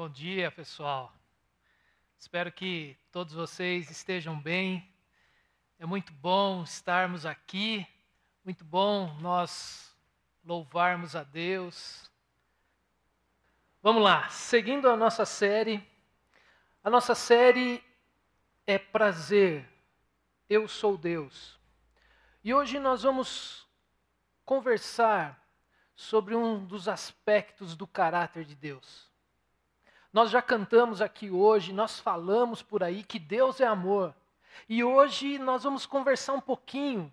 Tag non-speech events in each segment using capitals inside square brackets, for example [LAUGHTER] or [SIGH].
Bom dia, pessoal. Espero que todos vocês estejam bem. É muito bom estarmos aqui, muito bom nós louvarmos a Deus. Vamos lá, seguindo a nossa série. A nossa série é Prazer, Eu Sou Deus. E hoje nós vamos conversar sobre um dos aspectos do caráter de Deus. Nós já cantamos aqui hoje, nós falamos por aí que Deus é amor. E hoje nós vamos conversar um pouquinho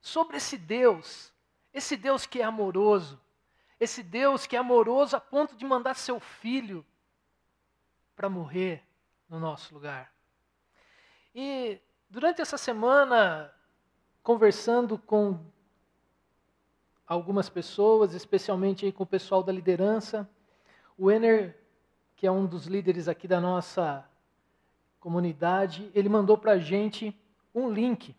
sobre esse Deus, esse Deus que é amoroso, esse Deus que é amoroso a ponto de mandar seu filho para morrer no nosso lugar. E durante essa semana, conversando com algumas pessoas, especialmente com o pessoal da liderança, o Ener que é um dos líderes aqui da nossa comunidade, ele mandou para a gente um link.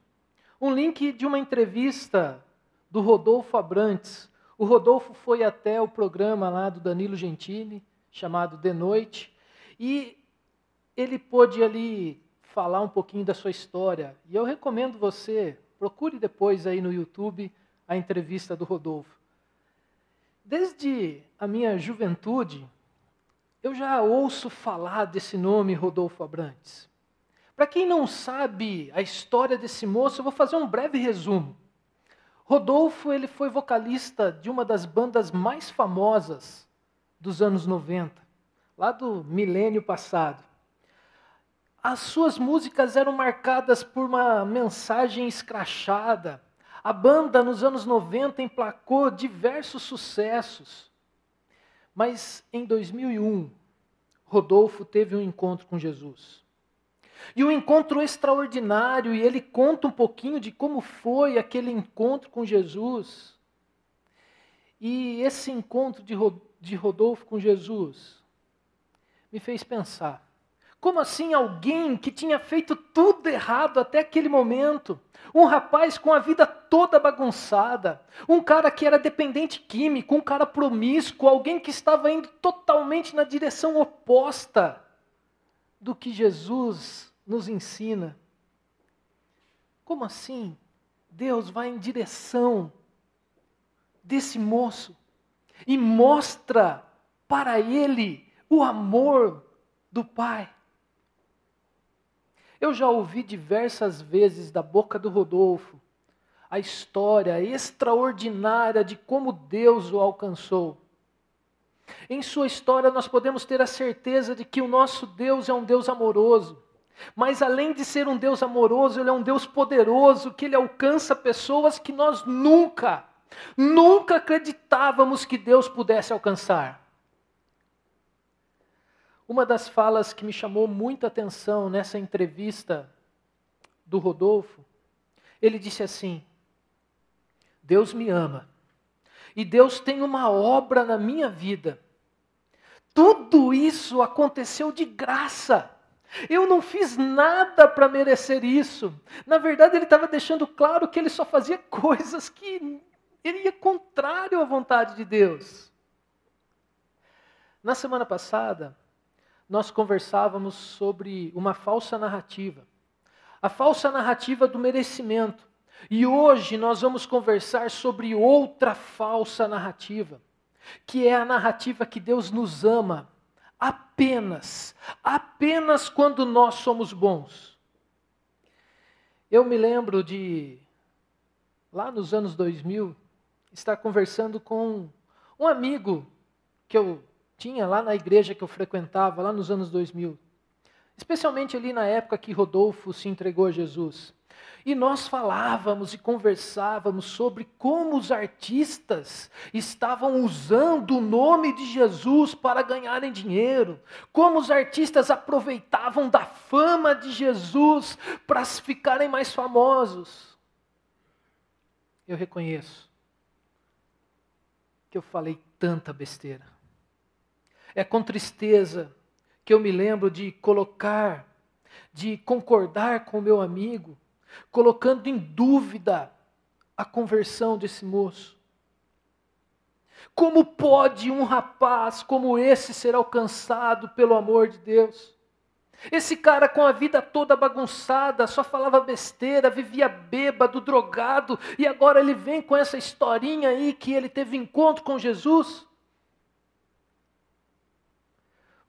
Um link de uma entrevista do Rodolfo Abrantes. O Rodolfo foi até o programa lá do Danilo Gentili, chamado De Noite, e ele pôde ali falar um pouquinho da sua história. E eu recomendo você, procure depois aí no YouTube a entrevista do Rodolfo. Desde a minha juventude, eu já ouço falar desse nome Rodolfo Abrantes. Para quem não sabe a história desse moço, eu vou fazer um breve resumo. Rodolfo ele foi vocalista de uma das bandas mais famosas dos anos 90, lá do milênio passado. As suas músicas eram marcadas por uma mensagem escrachada. A banda, nos anos 90, emplacou diversos sucessos. Mas em 2001, Rodolfo teve um encontro com Jesus. E um encontro extraordinário, e ele conta um pouquinho de como foi aquele encontro com Jesus. E esse encontro de Rodolfo com Jesus me fez pensar como assim alguém que tinha feito tudo errado até aquele momento, um rapaz com a vida toda bagunçada, um cara que era dependente químico, um cara promíscuo, alguém que estava indo totalmente na direção oposta do que Jesus nos ensina? Como assim? Deus vai em direção desse moço e mostra para ele o amor do Pai. Eu já ouvi diversas vezes da boca do Rodolfo a história extraordinária de como Deus o alcançou. Em sua história, nós podemos ter a certeza de que o nosso Deus é um Deus amoroso. Mas além de ser um Deus amoroso, Ele é um Deus poderoso, que Ele alcança pessoas que nós nunca, nunca acreditávamos que Deus pudesse alcançar. Uma das falas que me chamou muita atenção nessa entrevista do Rodolfo, ele disse assim: Deus me ama e Deus tem uma obra na minha vida. Tudo isso aconteceu de graça. Eu não fiz nada para merecer isso. Na verdade, ele estava deixando claro que ele só fazia [LAUGHS] coisas que ele ia contrário à vontade de Deus. Na semana passada, nós conversávamos sobre uma falsa narrativa. A falsa narrativa do merecimento. E hoje nós vamos conversar sobre outra falsa narrativa, que é a narrativa que Deus nos ama apenas, apenas quando nós somos bons. Eu me lembro de, lá nos anos 2000, estar conversando com um amigo que eu tinha lá na igreja que eu frequentava, lá nos anos 2000. Especialmente ali na época que Rodolfo se entregou a Jesus. E nós falávamos e conversávamos sobre como os artistas estavam usando o nome de Jesus para ganharem dinheiro, como os artistas aproveitavam da fama de Jesus para ficarem mais famosos. Eu reconheço que eu falei tanta besteira. É com tristeza que eu me lembro de colocar, de concordar com o meu amigo, colocando em dúvida a conversão desse moço. Como pode um rapaz como esse ser alcançado pelo amor de Deus? Esse cara com a vida toda bagunçada, só falava besteira, vivia bêbado, drogado, e agora ele vem com essa historinha aí que ele teve encontro com Jesus.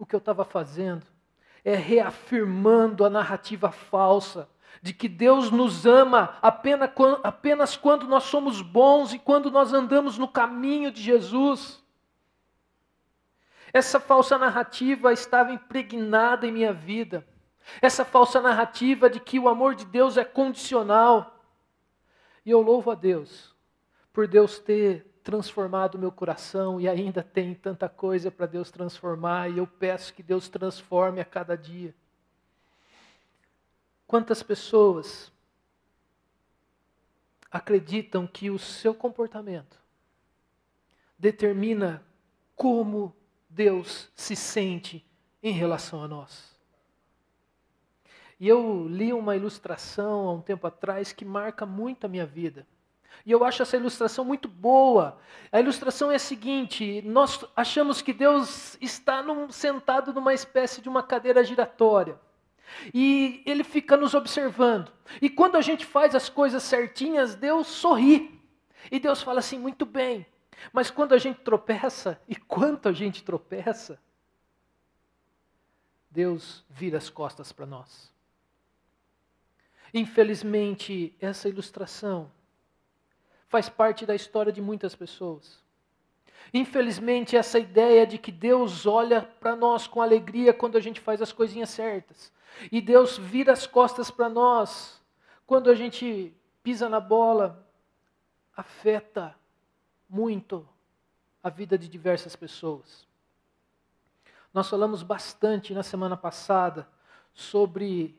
O que eu estava fazendo é reafirmando a narrativa falsa de que Deus nos ama apenas, quando nós somos bons e quando nós andamos no caminho de Jesus. Essa falsa narrativa estava impregnada em minha vida. Essa falsa narrativa de que o amor de Deus é condicional. E eu louvo a Deus por Deus ter transformado o meu coração e ainda tem tanta coisa para Deus transformar, e eu peço que Deus transforme a cada dia. Quantas pessoas acreditam que o seu comportamento determina como Deus se sente em relação a nós. E eu li uma ilustração há um tempo atrás que marca muito a minha vida. E eu acho essa ilustração muito boa. A ilustração é a seguinte: nós achamos que Deus está num, sentado numa espécie de uma cadeira giratória. E ele fica nos observando. E quando a gente faz as coisas certinhas, Deus sorri. E Deus fala assim: muito bem, mas quando a gente tropeça, [LAUGHS] e quanto a gente tropeça, Deus vira as costas para nós. Infelizmente, essa ilustração faz parte da história de muitas pessoas. Infelizmente, essa ideia de que Deus olha para nós com alegria quando a gente faz as coisinhas certas, e Deus vira as costas para nós quando a gente pisa na bola, afeta muito a vida de diversas pessoas. Nós falamos bastante na semana passada sobre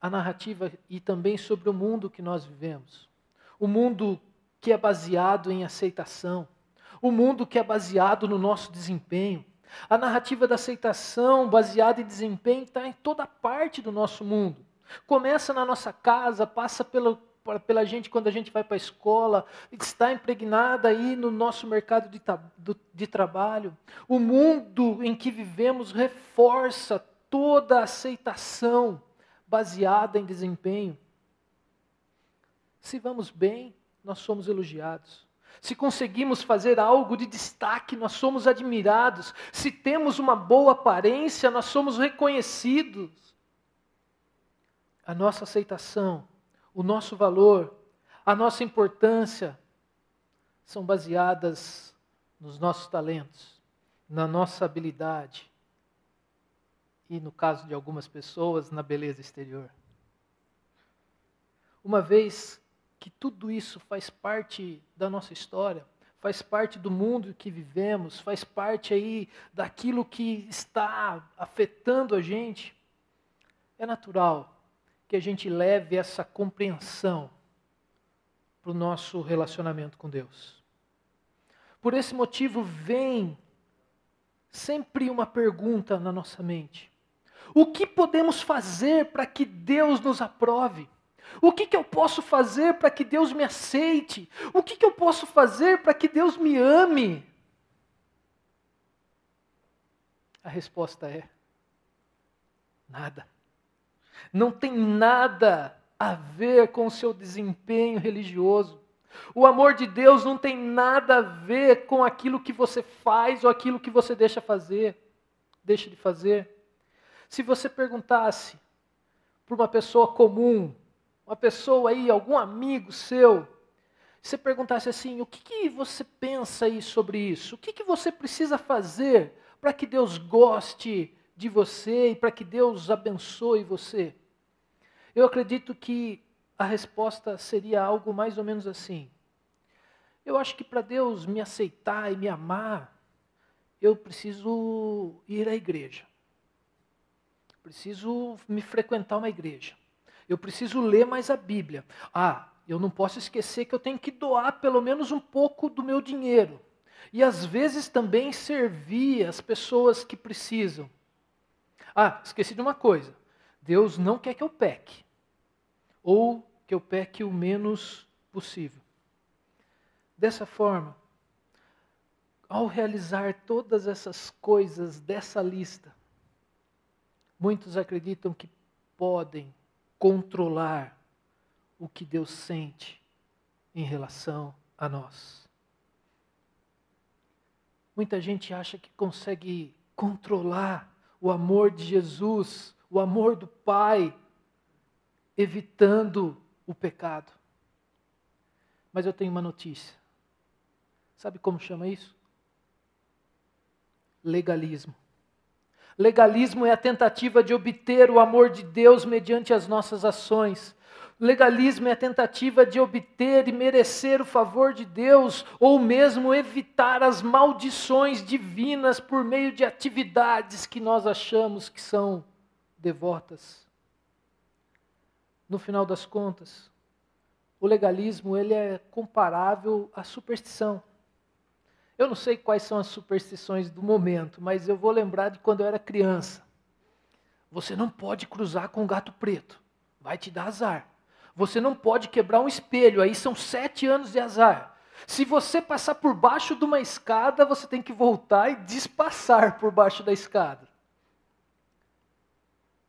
a narrativa e também sobre o mundo que nós vivemos. O mundo que é baseado em aceitação, o mundo que é baseado no nosso desempenho. A narrativa da aceitação baseada em desempenho está em toda parte do nosso mundo. Começa na nossa casa, passa pelo, pela gente quando a gente vai para a escola, está impregnada aí no nosso mercado de, de trabalho. O mundo em que vivemos reforça toda a aceitação baseada em desempenho. Se vamos bem, nós somos elogiados. Se conseguimos fazer algo de destaque, nós somos admirados. Se temos uma boa aparência, nós somos reconhecidos. A nossa aceitação o nosso valor, a nossa importância são baseadas nos nossos talentos, na nossa habilidade e, no caso de algumas pessoas, na beleza exterior. Uma vez que tudo isso faz parte da nossa história, faz parte do mundo que vivemos, faz parte aí daquilo que está afetando a gente, é natural que a gente leve essa compreensão para o nosso relacionamento com Deus. Por esse motivo, vem sempre uma pergunta na nossa mente: O que podemos fazer para que Deus nos aprove? O que, que eu posso fazer para que Deus me aceite? O que, que eu posso fazer para que Deus me ame? A resposta é: nada não tem nada a ver com o seu desempenho religioso. O amor de Deus não tem nada a ver com aquilo que você faz ou aquilo que você deixa fazer, deixa de fazer. Se você perguntasse para uma pessoa comum, uma pessoa aí, algum amigo seu, você perguntasse assim: o que, que você pensa aí sobre isso? O que, que você precisa fazer para que Deus goste de você e para que Deus abençoe você? Eu acredito que a resposta seria algo mais ou menos assim. Eu acho que para Deus me aceitar e me amar, eu preciso ir à igreja. Preciso me frequentar uma igreja. Eu preciso ler mais a Bíblia. Ah, eu não posso esquecer que eu tenho que doar pelo menos um pouco do meu dinheiro. E às vezes também servir as pessoas que precisam. Ah, esqueci de uma coisa. Deus não quer que eu peque, ou que eu peque o menos possível. Dessa forma, ao realizar todas essas coisas dessa lista, muitos acreditam que podem controlar o que Deus sente em relação a nós. Muita gente acha que consegue controlar o amor de Jesus, o amor do Pai, evitando o pecado. Mas eu tenho uma notícia. Sabe como chama isso? Legalismo. Legalismo é a tentativa de obter o amor de Deus mediante as nossas ações. Legalismo é a tentativa de obter e merecer o favor de Deus, ou mesmo evitar as maldições divinas por meio de atividades que nós achamos que são devotas. No final das contas, o legalismo ele é comparável à superstição. Eu não sei quais são as superstições do momento, mas eu vou lembrar de quando eu era criança. Você não pode cruzar com um gato preto, vai te dar azar. Você não pode quebrar um espelho, aí são sete anos de azar. Se você passar por baixo de uma escada, você tem que voltar e despassar por baixo da escada.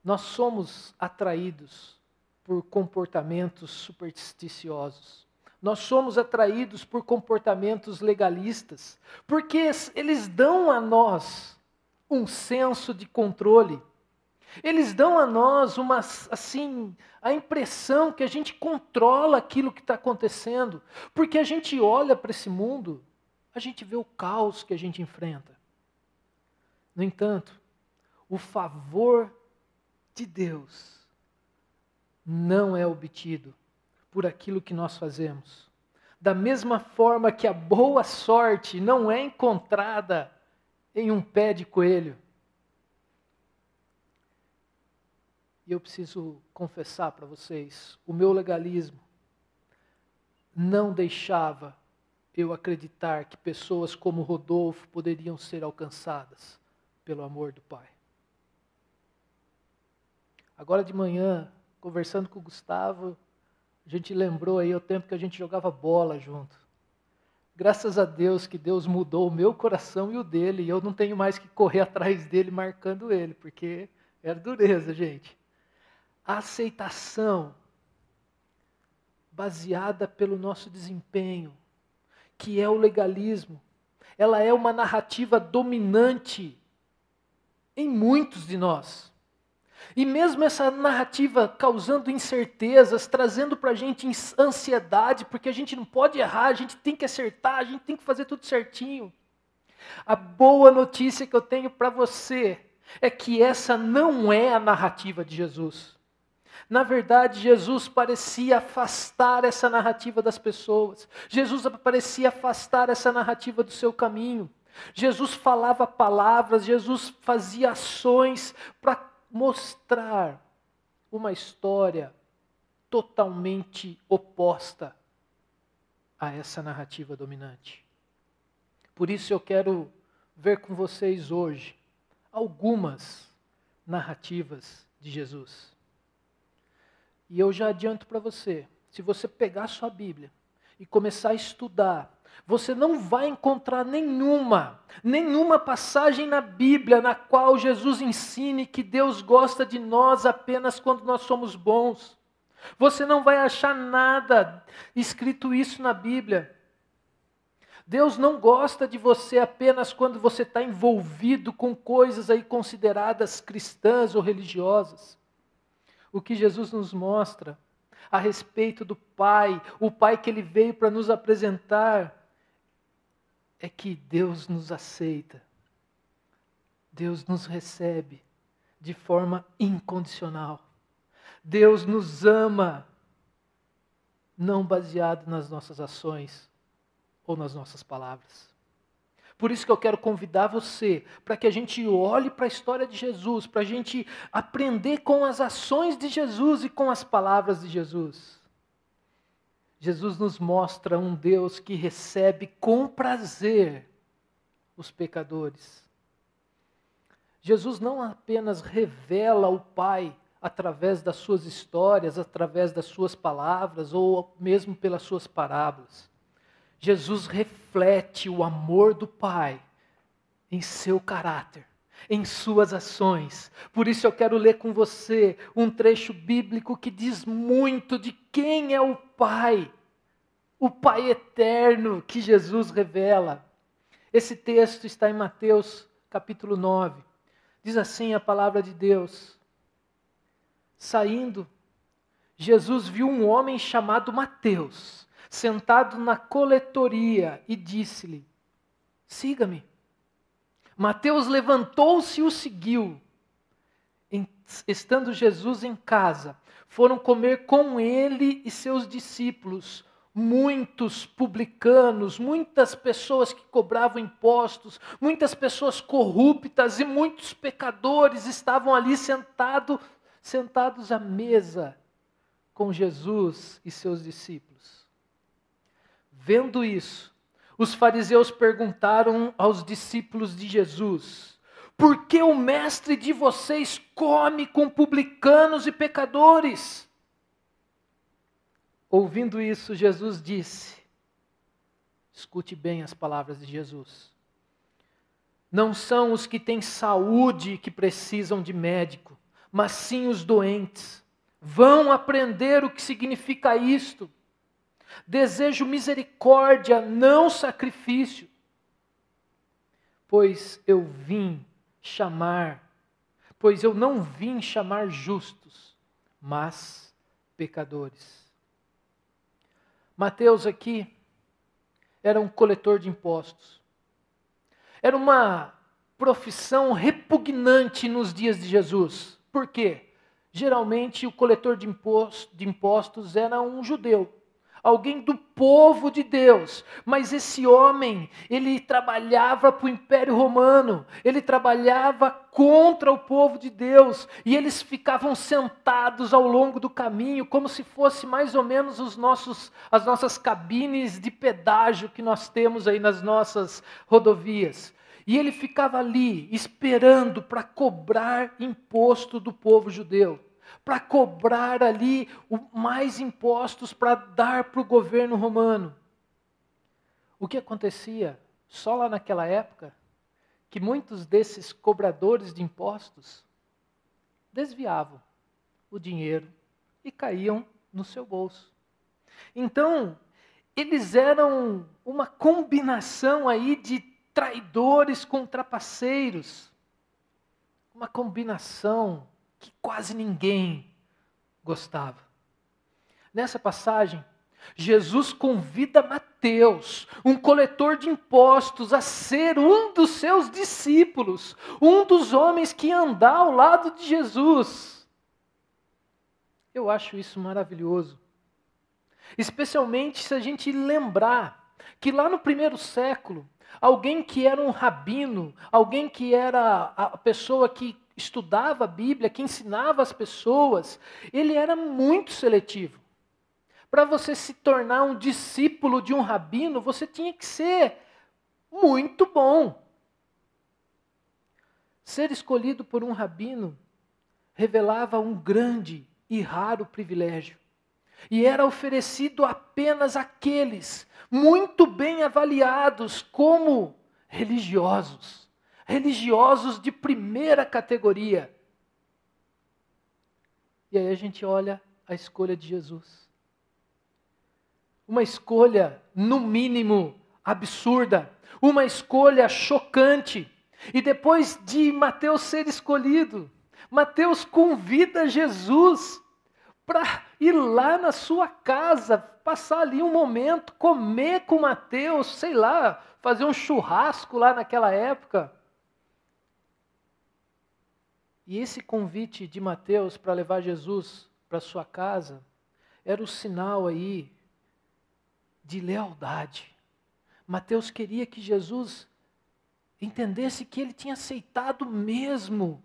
Nós somos atraídos por comportamentos supersticiosos. Nós somos atraídos por comportamentos legalistas, porque eles dão a nós um senso de controle. Eles dão a nós uma assim a impressão que a gente controla aquilo que está acontecendo, porque a gente olha para esse mundo, a gente vê o caos que a gente enfrenta. No entanto, o favor de Deus não é obtido por aquilo que nós fazemos. Da mesma forma que a boa sorte não é encontrada em um pé de coelho. E eu preciso confessar para vocês: o meu legalismo não deixava eu acreditar que pessoas como Rodolfo poderiam ser alcançadas pelo amor do Pai. Agora de manhã, conversando com o Gustavo, a gente lembrou aí o tempo que a gente jogava bola junto. Graças a Deus que Deus mudou o meu coração e o dele, e eu não tenho mais que correr atrás dele marcando ele, porque era dureza, gente. A aceitação baseada pelo nosso desempenho, que é o legalismo, ela é uma narrativa dominante em muitos de nós. E mesmo essa narrativa causando incertezas, trazendo para a gente ansiedade, porque a gente não pode errar, a gente tem que acertar, a gente tem que fazer tudo certinho. A boa notícia que eu tenho para você é que essa não é a narrativa de Jesus. Na verdade, Jesus parecia afastar essa narrativa das pessoas. Jesus parecia afastar essa narrativa do seu caminho. Jesus falava palavras, Jesus fazia ações para mostrar uma história totalmente oposta a essa narrativa dominante. Por isso eu quero ver com vocês hoje algumas narrativas de Jesus. E eu já adianto para você, se você pegar sua Bíblia e começar a estudar você não vai encontrar nenhuma, nenhuma passagem na Bíblia na qual Jesus ensine que Deus gosta de nós apenas quando nós somos bons. Você não vai achar nada escrito isso na Bíblia. Deus não gosta de você apenas quando você está envolvido com coisas aí consideradas cristãs ou religiosas. O que Jesus nos mostra a respeito do Pai, o Pai que Ele veio para nos apresentar, é que Deus nos aceita, Deus nos recebe de forma incondicional. Deus nos ama, não baseado nas nossas ações ou nas nossas palavras. Por isso que eu quero convidar você para que a gente olhe para a história de Jesus, para a gente aprender com as ações de Jesus e com as palavras de Jesus. Jesus nos mostra um Deus que recebe com prazer os pecadores. Jesus não apenas revela o Pai através das suas histórias, através das suas palavras ou mesmo pelas suas parábolas. Jesus reflete o amor do Pai em seu caráter, em suas ações. Por isso eu quero ler com você um trecho bíblico que diz muito de quem é o Pai, o Pai eterno que Jesus revela. Esse texto está em Mateus capítulo 9. Diz assim a palavra de Deus: Saindo, Jesus viu um homem chamado Mateus, sentado na coletoria, e disse-lhe: Siga-me. Mateus levantou-se e o seguiu. Estando Jesus em casa, foram comer com ele e seus discípulos muitos publicanos, muitas pessoas que cobravam impostos, muitas pessoas corruptas e muitos pecadores estavam ali sentado, sentados à mesa com Jesus e seus discípulos. Vendo isso, os fariseus perguntaram aos discípulos de Jesus: Por que o mestre de vocês come com publicanos e pecadores? Ouvindo isso, Jesus disse: Escute bem as palavras de Jesus. Não são os que têm saúde que precisam de médico, mas sim os doentes. Vão aprender o que significa isto. Desejo misericórdia, não sacrifício. Pois eu vim chamar, pois eu não vim chamar justos, mas pecadores. Mateus aqui era um coletor de impostos. Era uma profissão repugnante nos dias de Jesus. Por quê? Geralmente o coletor de impostos, era um judeu alguém do povo de Deus. Mas esse homem, ele trabalhava para o Império Romano, ele trabalhava contra o povo de Deus, e eles ficavam sentados ao longo do caminho, como se fosse mais ou menos os nossos, as nossas cabines de pedágio que nós temos aí nas nossas rodovias. E ele ficava ali esperando para cobrar imposto do povo judeu para cobrar ali mais impostos para dar para o governo romano. O que acontecia só lá naquela época? Que muitos desses cobradores de impostos desviavam o dinheiro e caíam no seu bolso. Então, eles eram uma combinação aí de traidores com trapaceiros. Uma combinação que quase ninguém gostava. Nessa passagem, Jesus convida Mateus, um coletor de impostos, a ser um dos seus discípulos, um dos homens que andar ao lado de Jesus. Eu acho isso maravilhoso. Especialmente se a gente lembrar que lá no primeiro século, alguém que era um rabino, alguém que era a pessoa que estudava a Bíblia, que ensinava as pessoas, ele era muito seletivo. Para você se tornar um discípulo de um rabino, você tinha que ser muito bom. Ser escolhido por um rabino revelava um grande e raro privilégio. E era oferecido apenas àqueles muito bem avaliados como religiosos religiosos de primeira categoria. E aí a gente olha a escolha de Jesus. Uma escolha, no mínimo, absurda, uma escolha chocante. E depois de Mateus ser escolhido, Mateus convida Jesus para ir lá na sua casa, passar ali um momento, comer com Mateus, sei lá, fazer um churrasco lá naquela época. E esse convite de Mateus para levar Jesus para sua casa era o sinal aí de lealdade. Mateus queria que Jesus entendesse que ele tinha aceitado mesmo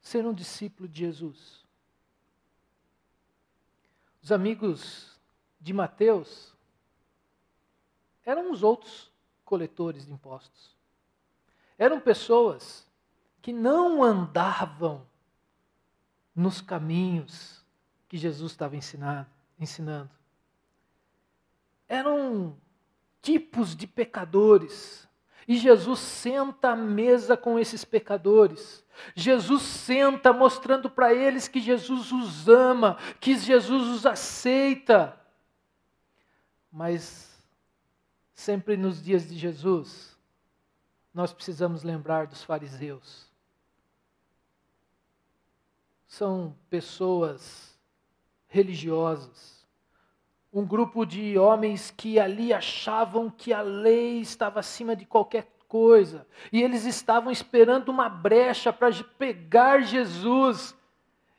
ser um discípulo de Jesus. Os amigos de Mateus eram os outros coletores de impostos. Eram pessoas que não andavam nos caminhos que Jesus estava ensinando. Eram tipos de pecadores. E Jesus senta à mesa com esses pecadores. Jesus senta mostrando para eles que Jesus os ama, que Jesus os aceita. Mas sempre nos dias de Jesus, nós precisamos lembrar dos fariseus. São pessoas religiosas, um grupo de homens que ali achavam que a lei estava acima de qualquer coisa, e eles estavam esperando uma brecha para pegar Jesus.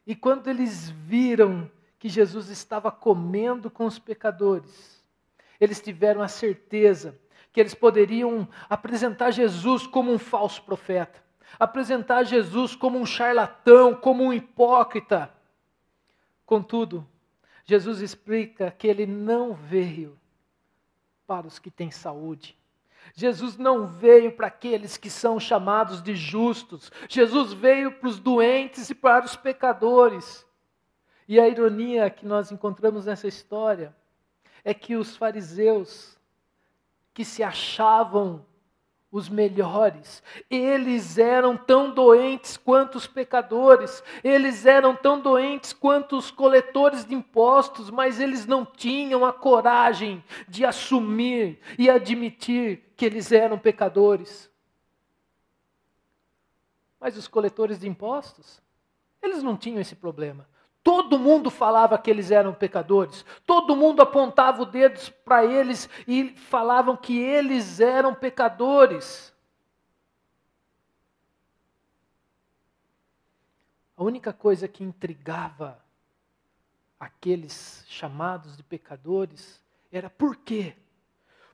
E quando eles viram que Jesus estava comendo com os pecadores, eles tiveram a certeza que eles poderiam apresentar Jesus como um falso profeta, apresentar Jesus como um charlatão, como um hipócrita. Contudo, Jesus explica que ele não veio para os que têm saúde. Jesus não veio para aqueles que são chamados de justos. Jesus veio para os doentes e para os pecadores. E a ironia que nós encontramos nessa história é que os fariseus, que se achavam os melhores. Eles eram tão doentes quanto os pecadores, eles eram tão doentes quanto os coletores de impostos, mas eles não tinham a coragem de assumir e admitir que eles eram pecadores. Mas os coletores de impostos, eles não tinham esse problema. Todo mundo falava que eles eram pecadores, todo mundo apontava o dedo para eles e falavam que eles eram pecadores. A única coisa que intrigava aqueles chamados de pecadores era por quê?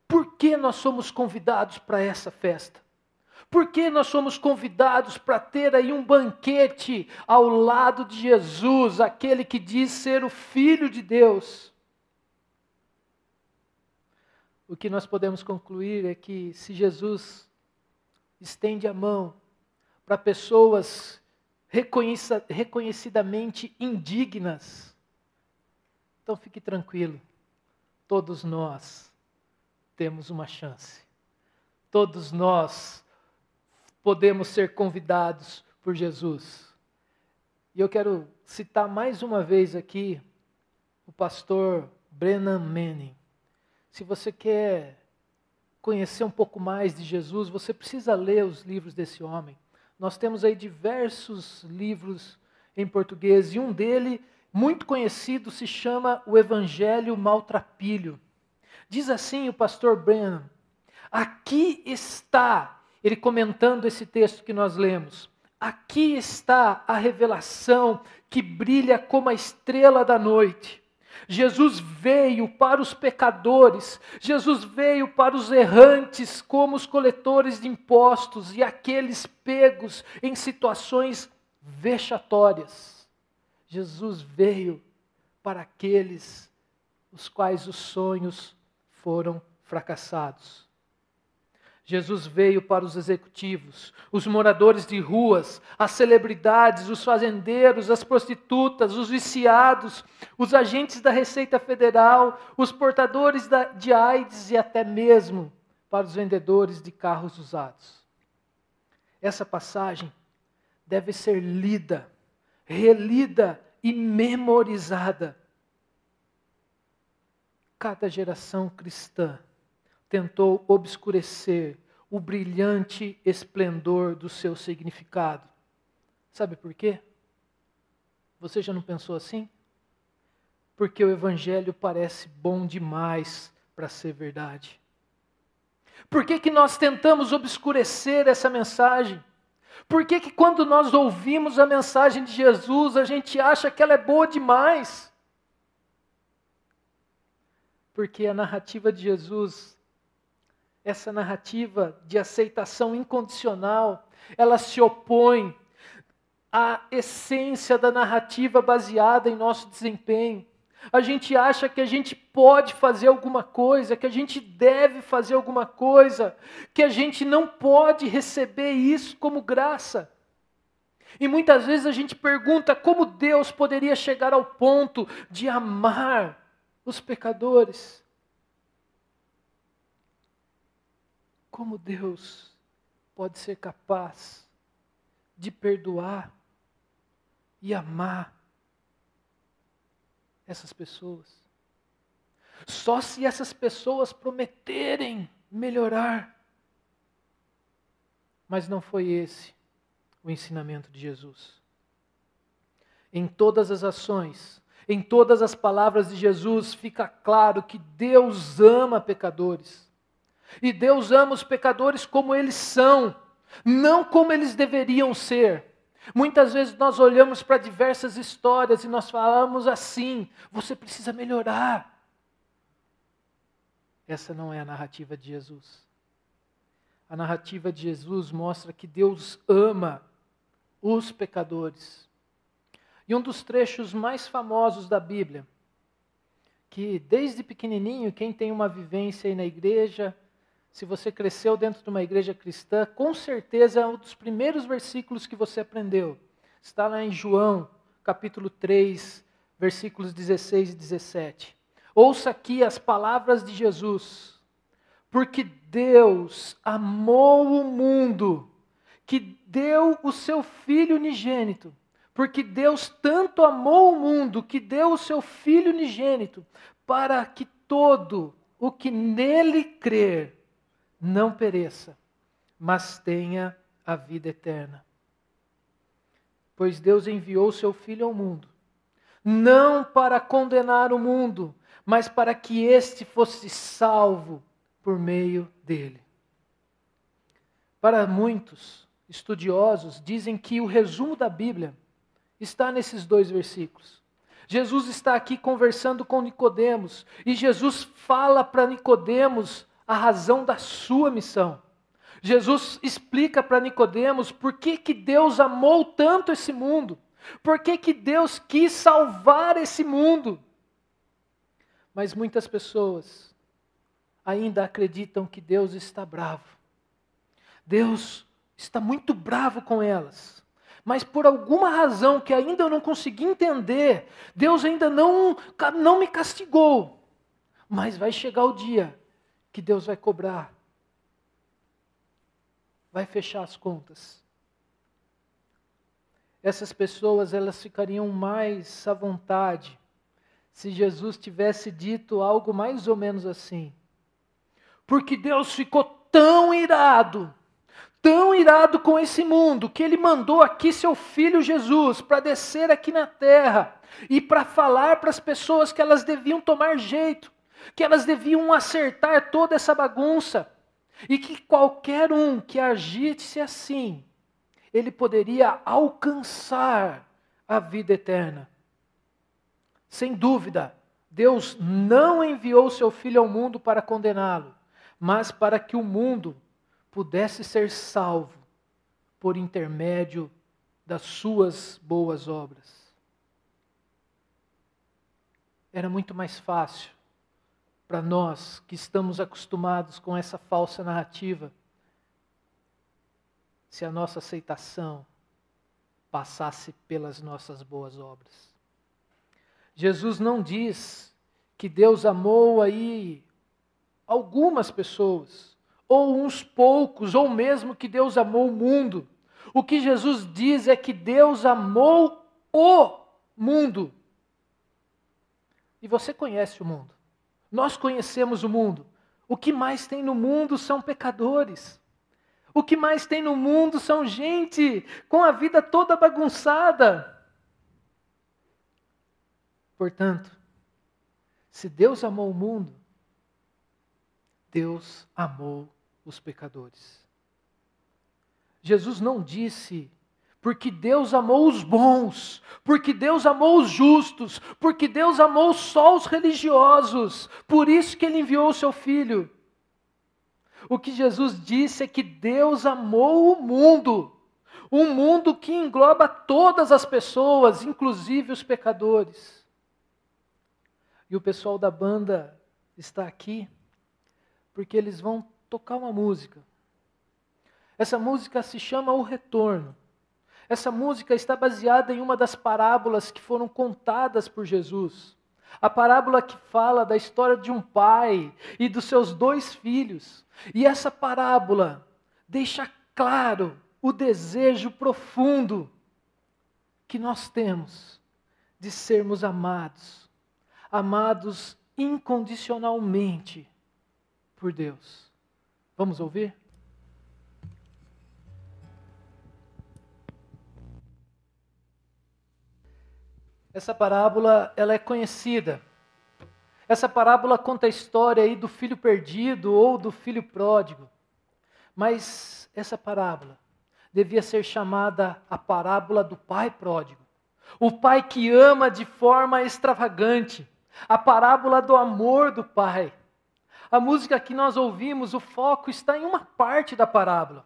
Por que nós somos convidados para essa festa? Por que nós somos convidados para ter aí um banquete ao lado de Jesus, aquele que diz ser o Filho de Deus? O que nós podemos concluir é que se Jesus estende a mão para pessoas reconhecidamente indignas, então fique tranquilo, todos nós temos uma chance. Todos nós podemos ser convidados por Jesus. E eu quero citar mais uma vez aqui o pastor Brennan Manning. Se você quer conhecer um pouco mais de Jesus, você precisa ler os livros desse homem. Nós temos aí diversos livros em português e um dele, muito conhecido, se chama O Evangelho Maltrapilho. Diz assim o pastor Brennan: Aqui está ele comentando esse texto que nós lemos. Aqui está a revelação que brilha como a estrela da noite. Jesus veio para os pecadores, Jesus veio para os errantes, como os coletores de impostos e aqueles pegos em situações vexatórias. Jesus veio para aqueles os quais os sonhos foram fracassados. Jesus veio para os executivos, os moradores de ruas, as celebridades, os fazendeiros, as prostitutas, os viciados, os agentes da Receita Federal, os portadores de AIDS e até mesmo para os vendedores de carros usados. Essa passagem deve ser lida, relida e memorizada. Cada geração cristã tentou obscurecer o brilhante esplendor do seu significado. Sabe por quê? Você já não pensou assim? Porque o Evangelho parece bom demais para ser verdade. Por que, que nós tentamos obscurecer essa mensagem? Por que, que quando nós ouvimos a mensagem de Jesus, a gente acha que ela é boa demais? Porque a narrativa de Jesus essa narrativa de aceitação incondicional, ela se opõe à essência da narrativa baseada em nosso desempenho. A gente acha que a gente pode fazer alguma coisa, que a gente deve fazer alguma coisa, que a gente não pode receber isso como graça. E muitas vezes a gente pergunta como Deus poderia chegar ao ponto de amar os pecadores. Como Deus pode ser capaz de perdoar e amar essas pessoas. Só se essas pessoas prometerem melhorar. Mas não foi esse o ensinamento de Jesus. Em todas as ações, em todas as palavras de Jesus, fica claro que Deus ama pecadores. E Deus ama os pecadores como eles são, não como eles deveriam ser. Muitas vezes nós olhamos para diversas histórias e nós falamos assim: você precisa melhorar. Essa não é a narrativa de Jesus. A narrativa de Jesus mostra que Deus ama os pecadores. E um dos trechos mais famosos da Bíblia, que desde pequenininho, quem tem uma vivência aí na igreja, se você cresceu dentro de uma igreja cristã, com certeza é um dos primeiros versículos que você aprendeu. Está lá em João, capítulo 3, versículos 16 e 17. Ouça aqui as palavras de Jesus. Porque Deus amou o mundo, que deu o seu Filho unigênito. Porque Deus tanto amou o mundo, que deu o seu Filho unigênito, para que todo o que nele crer não pereça, mas tenha a vida eterna. Pois Deus enviou seu Filho ao mundo, não para condenar o mundo, mas para que este fosse salvo por meio dele. Para muitos estudiosos, dizem que o resumo da Bíblia está nesses dois versículos. Jesus está aqui conversando com Nicodemos e Jesus fala para Nicodemos a razão da sua missão. Jesus explica para Nicodemos por que, que Deus amou tanto esse mundo, por que, que Deus quis salvar esse mundo. Mas muitas pessoas ainda acreditam que Deus está bravo. Deus está muito bravo com elas. Mas por alguma razão que ainda eu não consegui entender, Deus ainda não, não me castigou. Mas vai chegar o dia que Deus vai cobrar. Vai fechar as contas. Essas pessoas elas ficariam mais à vontade se Jesus tivesse dito algo mais ou menos assim. Porque Deus ficou tão irado, tão irado com esse mundo, que ele mandou aqui seu filho Jesus para descer aqui na terra e para falar para as pessoas que elas deviam tomar jeito que elas deviam acertar toda essa bagunça e que qualquer um que agisse assim, ele poderia alcançar a vida eterna. Sem dúvida, Deus não enviou seu filho ao mundo para condená-lo, mas para que o mundo pudesse ser salvo por intermédio das suas boas obras. Era muito mais fácil para nós que estamos acostumados com essa falsa narrativa, se a nossa aceitação passasse pelas nossas boas obras. Jesus não diz que Deus amou aí algumas pessoas, ou uns poucos, ou mesmo que Deus amou o mundo. O que Jesus diz é que Deus amou o mundo. E você conhece o mundo. Nós conhecemos o mundo. O que mais tem no mundo são pecadores. O que mais tem no mundo são gente com a vida toda bagunçada. Portanto, se Deus amou o mundo, Deus amou os pecadores. Jesus não disse porque Deus amou os bons, porque Deus amou os justos, porque Deus amou só os religiosos, por isso que ele enviou o seu filho. O que Jesus disse é que Deus amou o mundo, um mundo que engloba todas as pessoas, inclusive os pecadores. E o pessoal da banda está aqui porque eles vão tocar uma música. Essa música se chama O Retorno. Essa música está baseada em uma das parábolas que foram contadas por Jesus. A parábola que fala da história de um pai e dos seus dois filhos. E essa parábola deixa claro o desejo profundo que nós temos de sermos amados, amados incondicionalmente por Deus. Vamos ouvir? Essa parábola, ela é conhecida. Essa parábola conta a história aí do filho perdido ou do filho pródigo. Mas essa parábola devia ser chamada a parábola do pai pródigo. O pai que ama de forma extravagante. A parábola do amor do pai. A música que nós ouvimos, o foco está em uma parte da parábola,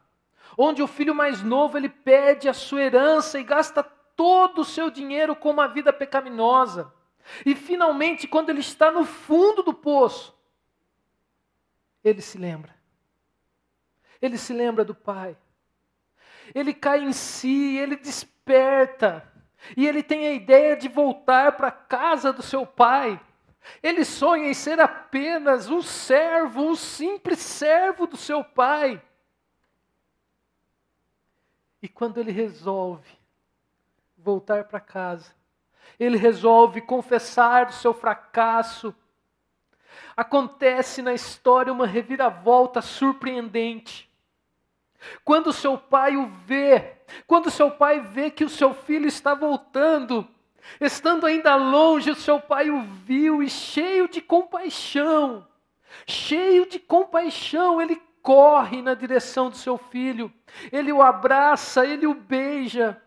onde o filho mais novo ele pede a sua herança e gasta todo o seu dinheiro com uma vida pecaminosa. E finalmente, quando ele está no fundo do poço, ele se lembra. Ele se lembra do pai. Ele cai em si, ele desperta. E ele tem a ideia de voltar para a casa do seu pai. Ele sonha em ser apenas um servo, um simples servo do seu pai. E quando ele resolve voltar para casa. Ele resolve confessar o seu fracasso. Acontece na história uma reviravolta surpreendente. Quando seu pai o vê, quando seu pai vê que o seu filho está voltando, estando ainda longe, o seu pai o viu e cheio de compaixão, cheio de compaixão, ele corre na direção do seu filho, ele o abraça, ele o beija.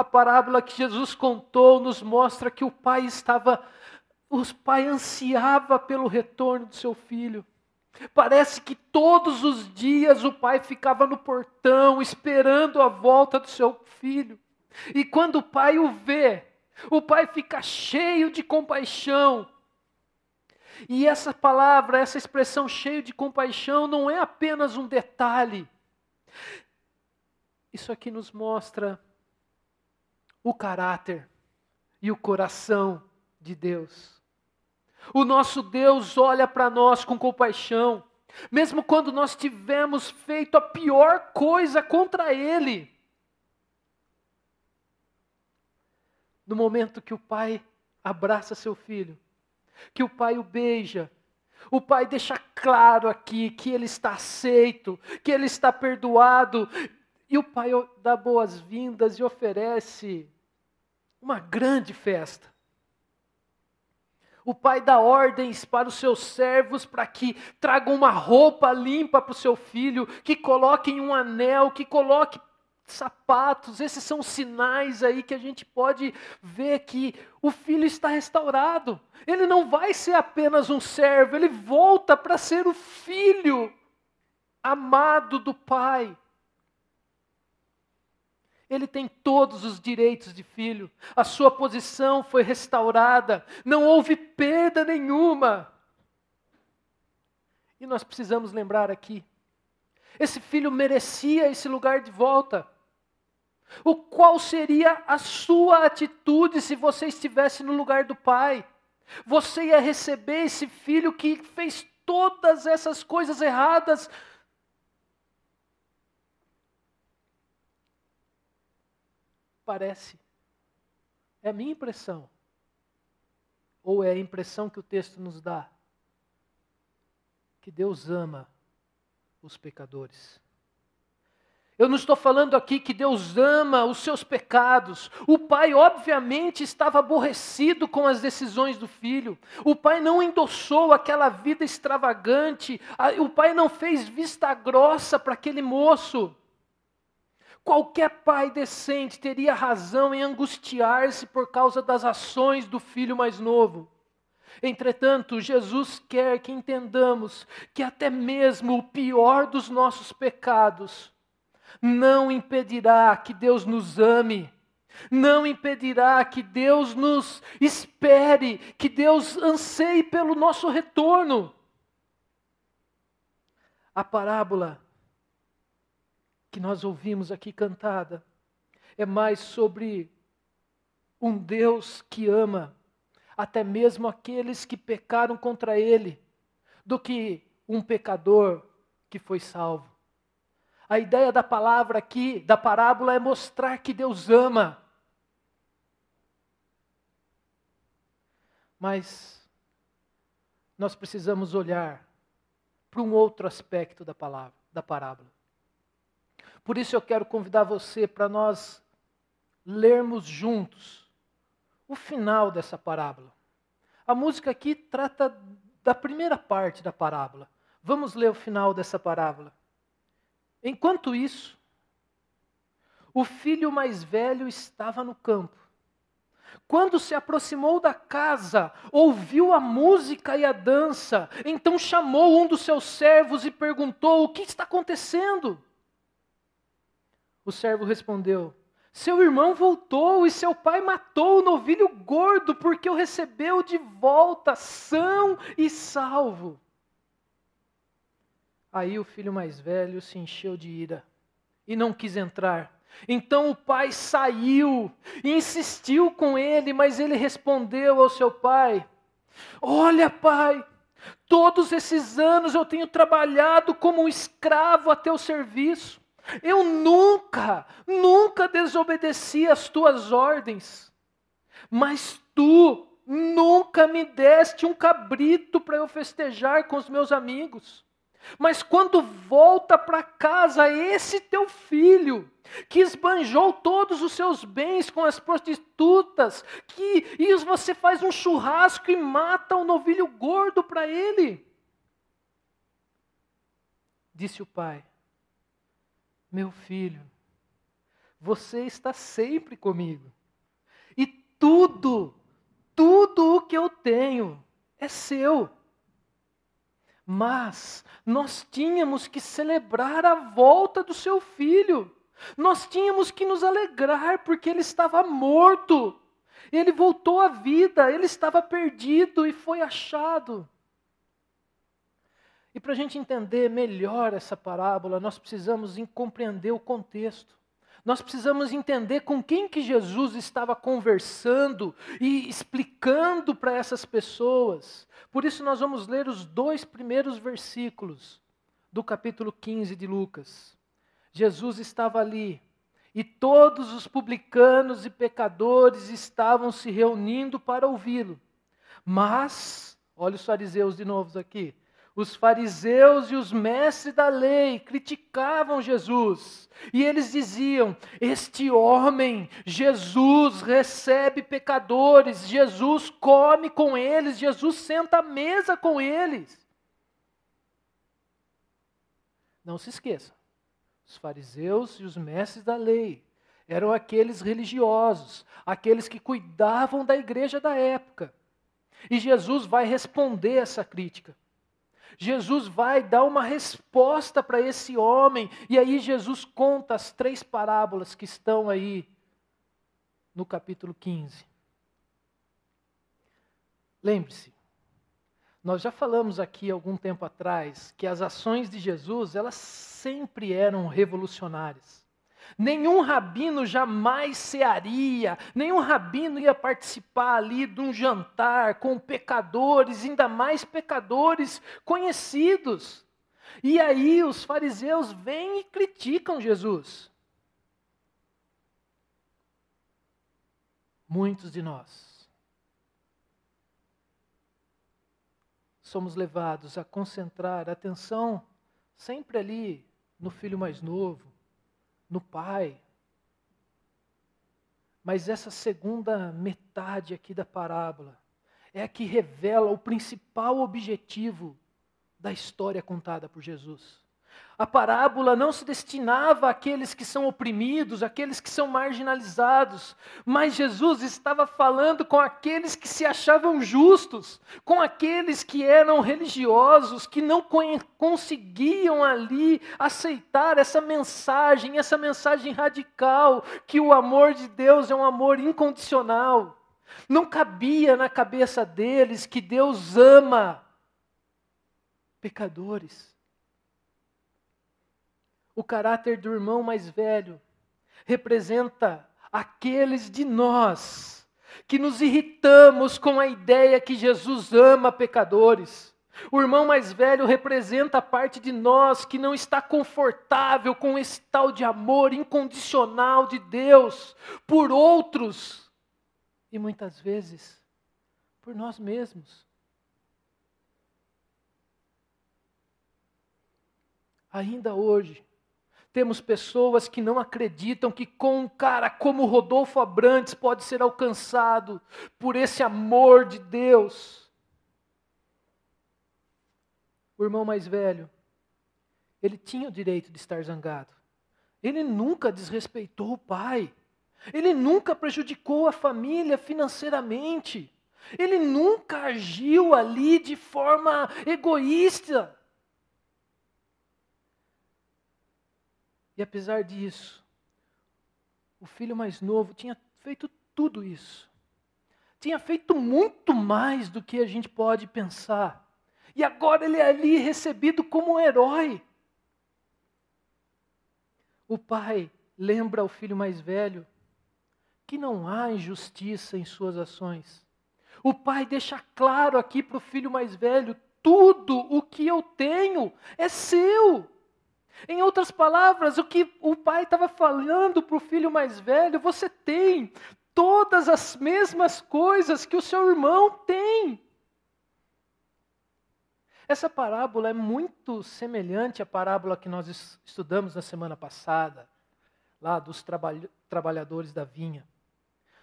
A parábola que Jesus contou nos mostra que o pai estava, o pai ansiava pelo retorno do seu filho. Parece que todos os dias o pai ficava no portão esperando a volta do seu filho. E quando o pai o vê, o pai fica cheio de compaixão. E essa palavra, essa expressão cheio de compaixão, não é apenas um detalhe. Isso aqui nos mostra o caráter e o coração de Deus. O nosso Deus olha para nós com compaixão, mesmo quando nós tivermos feito a pior coisa contra Ele. No momento que o pai abraça seu filho, que o pai o beija, o pai deixa claro aqui que ele está aceito, que ele está perdoado, e o pai dá boas-vindas e oferece uma grande festa. O pai dá ordens para os seus servos para que tragam uma roupa limpa para o seu filho, que coloquem um anel, que coloque sapatos. Esses são sinais aí que a gente pode ver que o filho está restaurado. Ele não vai ser apenas um servo, ele volta para ser o filho amado do pai. Ele tem todos os direitos de filho, a sua posição foi restaurada, não houve perda nenhuma. E nós precisamos lembrar aqui: esse filho merecia esse lugar de volta. O qual seria a sua atitude se você estivesse no lugar do pai? Você ia receber esse filho que fez todas essas coisas erradas, parece. É a minha impressão. Ou é a impressão que o texto nos dá? Que Deus ama os pecadores. Eu não estou falando aqui que Deus ama os seus pecados. O pai, obviamente, estava aborrecido com as decisões do filho. O pai não endossou aquela vida extravagante. O pai não fez vista grossa para aquele moço. Qualquer pai decente teria razão em angustiar-se por causa das ações do filho mais novo. Entretanto, Jesus quer que entendamos que até mesmo o pior dos nossos pecados não impedirá que Deus nos ame, não impedirá que Deus nos espere, que Deus anseie pelo nosso retorno. A parábola que nós ouvimos aqui cantada é mais sobre um Deus que ama até mesmo aqueles que pecaram contra ele, do que um pecador que foi salvo. A ideia da palavra aqui, da parábola, é mostrar que Deus ama. Mas nós precisamos olhar para um outro aspecto da palavra, da parábola. Por isso eu quero convidar você para nós lermos juntos o final dessa parábola. A música aqui trata da primeira parte da parábola. Vamos ler o final dessa parábola. Enquanto isso, o filho mais velho estava no campo. Quando se aproximou da casa, ouviu a música e a dança. Então chamou um dos seus servos e perguntou: O que está acontecendo? O servo respondeu: Seu irmão voltou e seu pai matou o novilho gordo porque o recebeu de volta, são e salvo. Aí o filho mais velho se encheu de ira e não quis entrar. Então o pai saiu e insistiu com ele, mas ele respondeu ao seu pai: Olha, pai, todos esses anos eu tenho trabalhado como um escravo a teu serviço. Eu nunca, nunca desobedeci às tuas ordens. Mas tu nunca me deste um cabrito para eu festejar com os meus amigos. Mas quando volta para casa esse teu filho, que esbanjou todos os seus bens com as prostitutas, que e você faz um churrasco e mata o um novilho gordo para ele. Disse o pai: Meu filho, você está sempre comigo, e tudo, tudo o que eu tenho é seu. Mas nós tínhamos que celebrar a volta do seu filho. Nós tínhamos que nos alegrar porque ele estava morto. Ele voltou à vida, ele estava perdido e foi achado. E para a gente entender melhor essa parábola, nós precisamos compreender o contexto. Nós precisamos entender com quem que Jesus estava conversando e explicando para essas pessoas. Por isso nós vamos ler os dois primeiros versículos do capítulo 15 de Lucas. Jesus estava ali e todos os publicanos e pecadores estavam se reunindo para ouvi-lo. Mas, olha os fariseus de novo aqui. Os fariseus e os mestres da lei criticavam Jesus. E eles diziam: Este homem, Jesus, recebe pecadores, Jesus come com eles, Jesus senta à mesa com eles. Não se esqueça, os fariseus e os mestres da lei eram aqueles religiosos, aqueles que cuidavam da igreja da época. E Jesus vai responder essa crítica. Jesus vai dar uma resposta para esse homem, e aí Jesus conta as três parábolas que estão aí no capítulo 15. Lembre-se, nós já falamos aqui algum tempo atrás que as ações de Jesus, elas sempre eram revolucionárias. Nenhum rabino jamais cearia, nenhum rabino ia participar ali de um jantar com pecadores, ainda mais pecadores conhecidos. E aí os fariseus vêm e criticam Jesus. Muitos de nós somos levados a concentrar a atenção sempre ali no filho mais novo, no Pai. Mas essa segunda metade aqui da parábola é a que revela o principal objetivo da história contada por Jesus. A parábola não se destinava àqueles que são oprimidos, àqueles que são marginalizados, mas Jesus estava falando com aqueles que se achavam justos, com aqueles que eram religiosos, que não conseguiam ali aceitar essa mensagem, essa mensagem radical, que o amor de Deus é um amor incondicional. Não cabia na cabeça deles que Deus ama pecadores o caráter do irmão mais velho representa aqueles de nós que nos irritamos com a ideia que Jesus ama pecadores. O irmão mais velho representa a parte de nós que não está confortável com esse tal de amor incondicional de Deus por outros e muitas vezes por nós mesmos. Ainda hoje, temos pessoas que não acreditam que com um cara como Rodolfo Abrantes pode ser alcançado por esse amor de Deus. O irmão mais velho, ele tinha o direito de estar zangado. Ele nunca desrespeitou o pai. Ele nunca prejudicou a família financeiramente. Ele nunca agiu ali de forma egoísta. E apesar disso, o filho mais novo tinha feito tudo isso. Tinha feito muito mais do que a gente pode pensar. E agora ele é ali recebido como um herói. O pai lembra ao filho mais velho que não há injustiça em suas ações. O pai deixa claro aqui para o filho mais velho: tudo o que eu tenho é seu. Em outras palavras, o que o pai estava falando para o filho mais velho, você tem todas as mesmas coisas que o seu irmão tem. Essa parábola é muito semelhante à parábola que nós estudamos na semana passada, lá dos trabalhadores da vinha,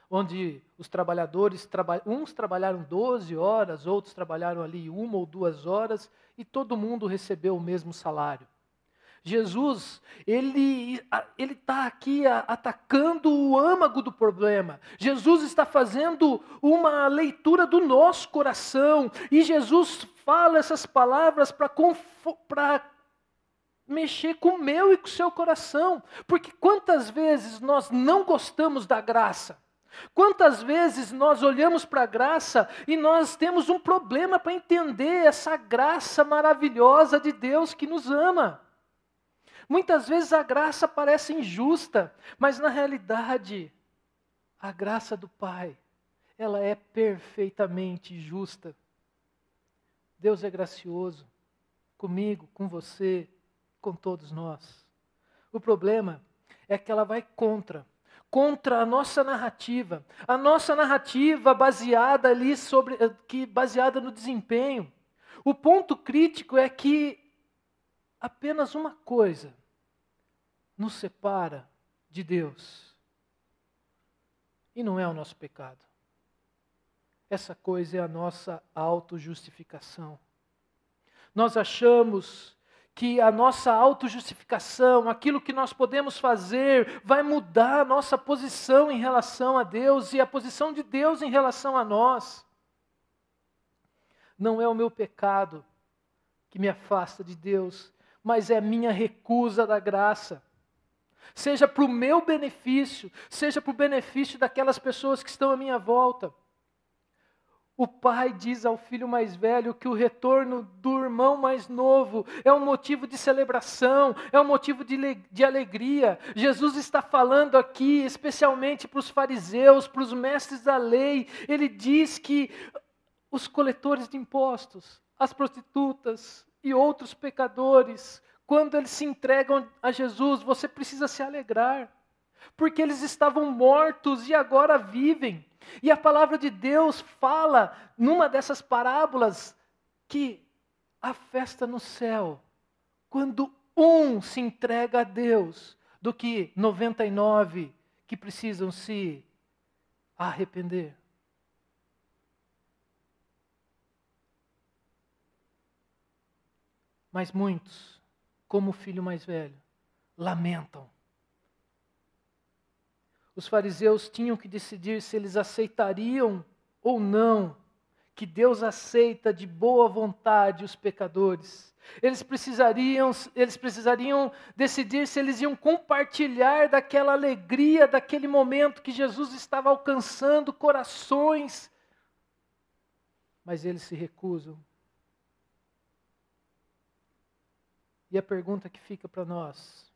onde os trabalhadores, uns trabalharam 12 horas, outros trabalharam ali uma ou duas horas, e todo mundo recebeu o mesmo salário. Jesus, ele ele está aqui atacando o âmago do problema. Jesus está fazendo uma leitura do nosso coração e Jesus fala essas palavras para mexer com o meu e com o seu coração. Porque quantas vezes nós não gostamos da graça? Quantas vezes nós olhamos para a graça e nós temos um problema para entender essa graça maravilhosa de Deus que nos ama? Muitas vezes a graça parece injusta, mas na realidade, a graça do Pai, ela é perfeitamente justa. Deus é gracioso comigo, com você, com todos nós. O problema é que ela vai contra contra a nossa narrativa, a nossa narrativa baseada ali sobre eh, que baseada no desempenho. O ponto crítico é que apenas uma coisa nos separa de Deus. E não é o nosso pecado. Essa coisa é a nossa autojustificação. Nós achamos que a nossa autojustificação, aquilo que nós podemos fazer, vai mudar a nossa posição em relação a Deus e a posição de Deus em relação a nós. Não é o meu pecado que me afasta de Deus, mas é minha recusa da graça seja para o meu benefício, seja para o benefício daquelas pessoas que estão à minha volta. O pai diz ao filho mais velho que o retorno do irmão mais novo é um motivo de celebração, é um motivo de, de alegria. Jesus está falando aqui, especialmente para os fariseus, para os mestres da lei. Ele diz que os coletores de impostos, as prostitutas e outros pecadores quando eles se entregam a Jesus, você precisa se alegrar, porque eles estavam mortos e agora vivem. E a palavra de Deus fala, numa dessas parábolas, que a festa no céu, quando um se entrega a Deus, do que 99 que precisam se arrepender. Mas muitos como o filho mais velho, lamentam. Os fariseus tinham que decidir se eles aceitariam ou não que Deus aceita de boa vontade os pecadores. Eles precisariam, eles precisariam decidir se eles iam compartilhar daquela alegria, daquele momento que Jesus estava alcançando corações. Mas eles se recusam. E a pergunta que fica para nós: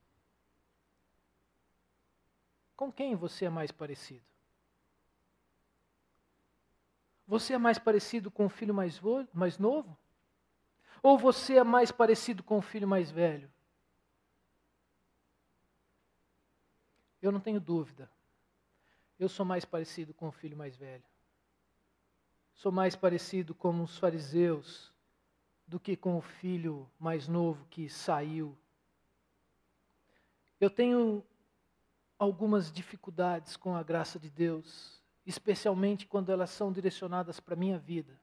com quem você é mais parecido? Você é mais parecido com o filho mais, mais novo? Ou você é mais parecido com o filho mais velho? Eu não tenho dúvida. Eu sou mais parecido com o filho mais velho. Sou mais parecido com os fariseus do que com o filho mais novo que saiu. Eu tenho algumas dificuldades com a graça de Deus, especialmente quando elas são direcionadas para a minha vida.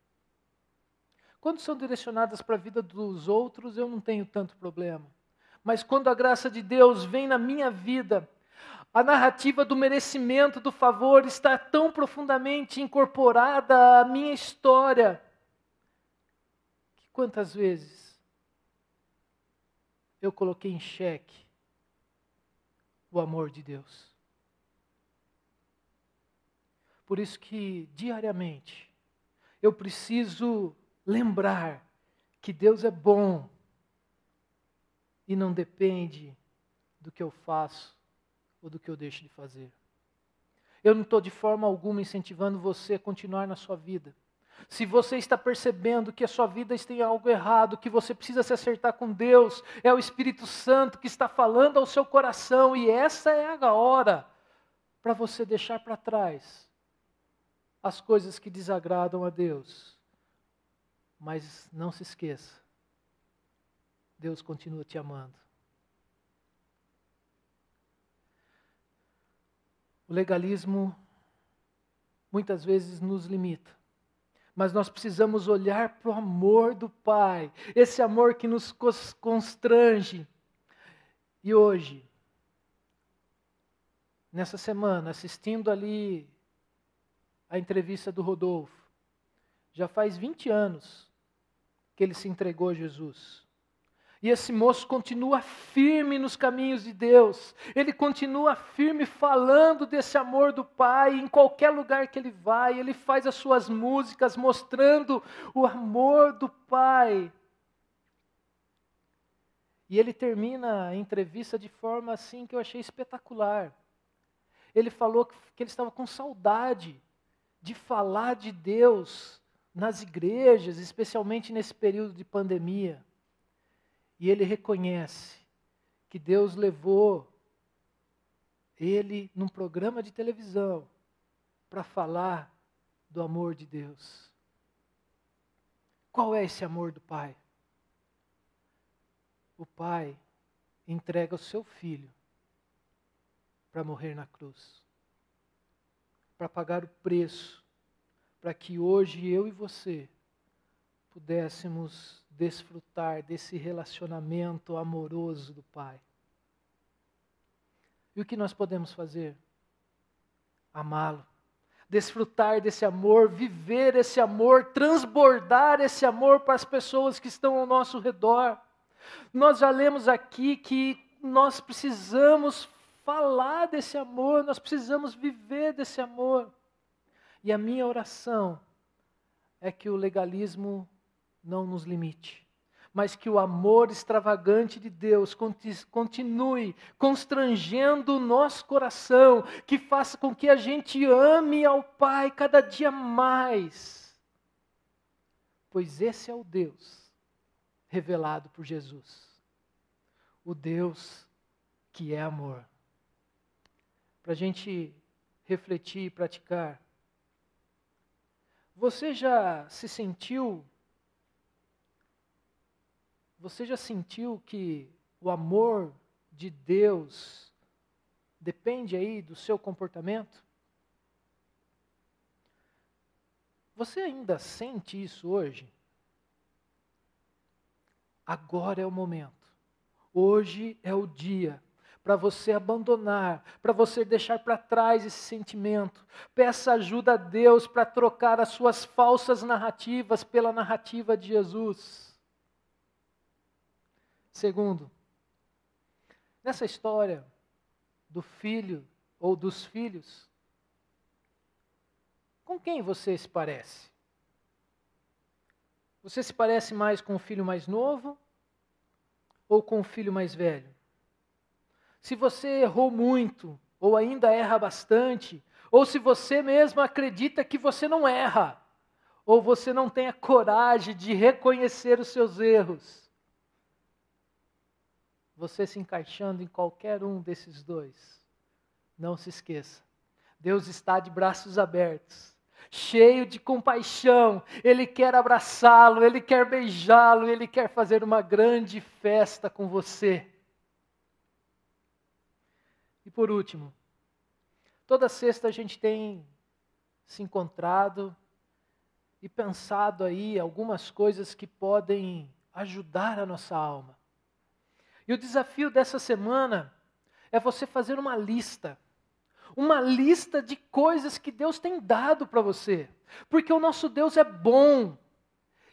Quando são direcionadas para a vida dos outros, eu não tenho tanto problema. Mas quando a graça de Deus vem na minha vida, a narrativa do merecimento, do favor, está tão profundamente incorporada à minha história, quantas vezes eu coloquei em xeque o amor de Deus. Por isso que diariamente eu preciso lembrar que Deus é bom e não depende do que eu faço ou do que eu deixo de fazer. Eu não estou de forma alguma incentivando você a continuar na sua vida. Se você está percebendo que a sua vida tem algo errado, que você precisa se acertar com Deus, é o Espírito Santo que está falando ao seu coração, e essa é a hora para você deixar para trás as coisas que desagradam a Deus mas não se esqueça, Deus continua te amando. O legalismo muitas vezes nos limita, mas nós precisamos olhar para o amor do Pai, esse amor que nos constrange. E hoje, nessa semana, assistindo ali a entrevista do Rodolfo, já faz 20 anos que ele se entregou a Jesus. E esse moço continua firme nos caminhos de Deus, ele continua firme falando desse amor do Pai em qualquer lugar que ele vai, ele faz as suas músicas mostrando o amor do Pai. E ele termina a entrevista de forma assim que eu achei espetacular. Ele falou que ele estava com saudade de falar de Deus nas igrejas, especialmente nesse período de pandemia. E ele reconhece que Deus levou ele num programa de televisão para falar do amor de Deus. Qual é esse amor do Pai? O Pai entrega o seu filho para morrer na cruz, para pagar o preço para que hoje eu e você pudéssemos desfrutar desse relacionamento amoroso do Pai. E o que nós podemos fazer? Amá-lo, desfrutar desse amor, viver esse amor, transbordar esse amor para as pessoas que estão ao nosso redor. Nós já lemos aqui que nós precisamos falar desse amor, nós precisamos viver desse amor. E a minha oração é que o legalismo não nos limite, mas que o amor extravagante de Deus continue constrangendo o nosso coração, que faça com que a gente ame ao Pai cada dia mais. Pois esse é o Deus revelado por Jesus, o Deus que é amor. Para a gente refletir e praticar você já se sentiu? Você já sentiu que o amor de Deus depende aí do seu comportamento? Você ainda sente isso hoje? Agora é o momento. Hoje é o dia para você abandonar, para você deixar para trás esse sentimento. Peça ajuda a Deus para trocar as suas falsas narrativas pela narrativa de Jesus. Segundo, nessa história do filho ou dos filhos, com quem você se parece? Você se parece mais com o filho mais novo ou com o filho mais velho? se você errou muito, ou ainda erra bastante, ou se você mesmo acredita que você não erra, ou você não tem a coragem de reconhecer os seus erros, você se encaixando em qualquer um desses dois, não se esqueça, Deus está de braços abertos, cheio de compaixão, Ele quer abraçá-lo, Ele quer beijá-lo, Ele quer fazer uma grande festa com você. E por último, toda sexta a gente tem se encontrado e pensado aí algumas coisas que podem ajudar a nossa alma. E o desafio dessa semana é você fazer uma lista. Uma lista de coisas que Deus tem dado para você. Porque o nosso Deus é bom.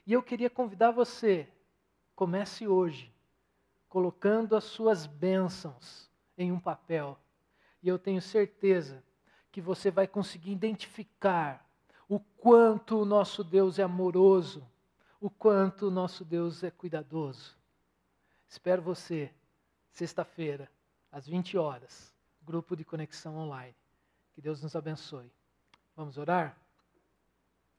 E eu queria convidar você, comece hoje, colocando as suas bênçãos em um papel. E eu tenho certeza que você vai conseguir identificar o quanto o nosso Deus é amoroso, o quanto o nosso Deus é cuidadoso. Espero você, sexta-feira, às 20 horas, grupo de conexão online. Que Deus nos abençoe. Vamos orar?